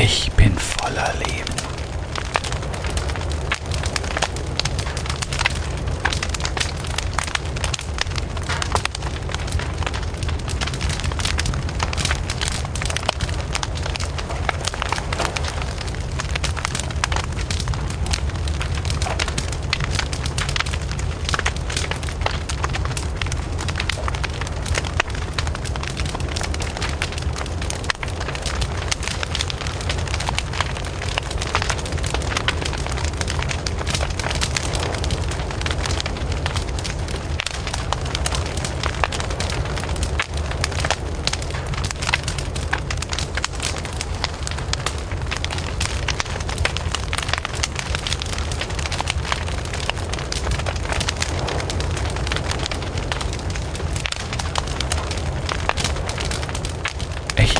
Ich bin voller Leben.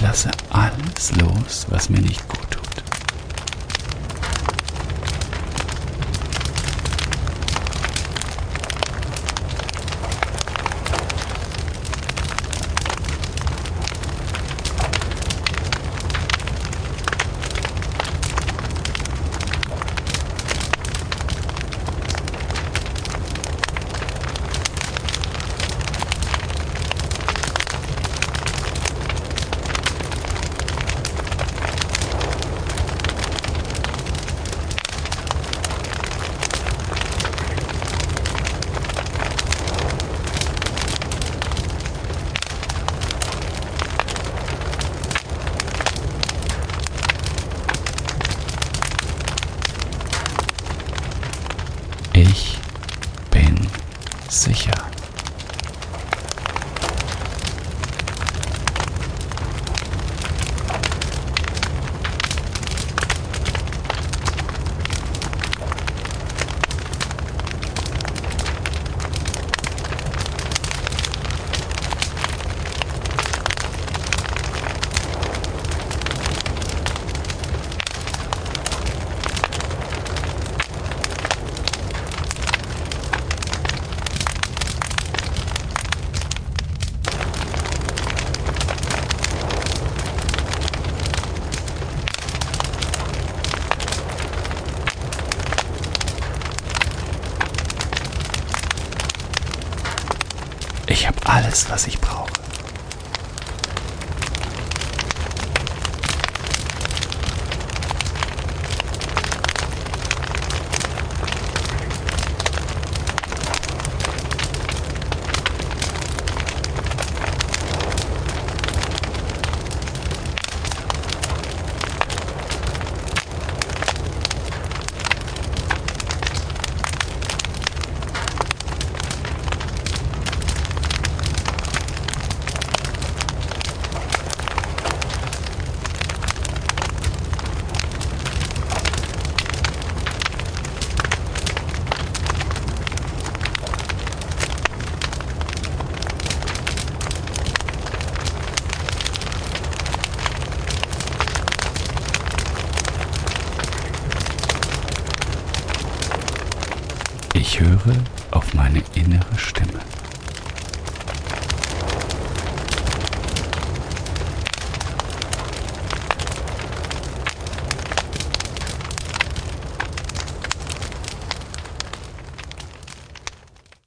Lasse alles los, was mir nicht gut Ich bin sicher. Ich habe alles, was ich brauche. Ich höre auf meine innere Stimme.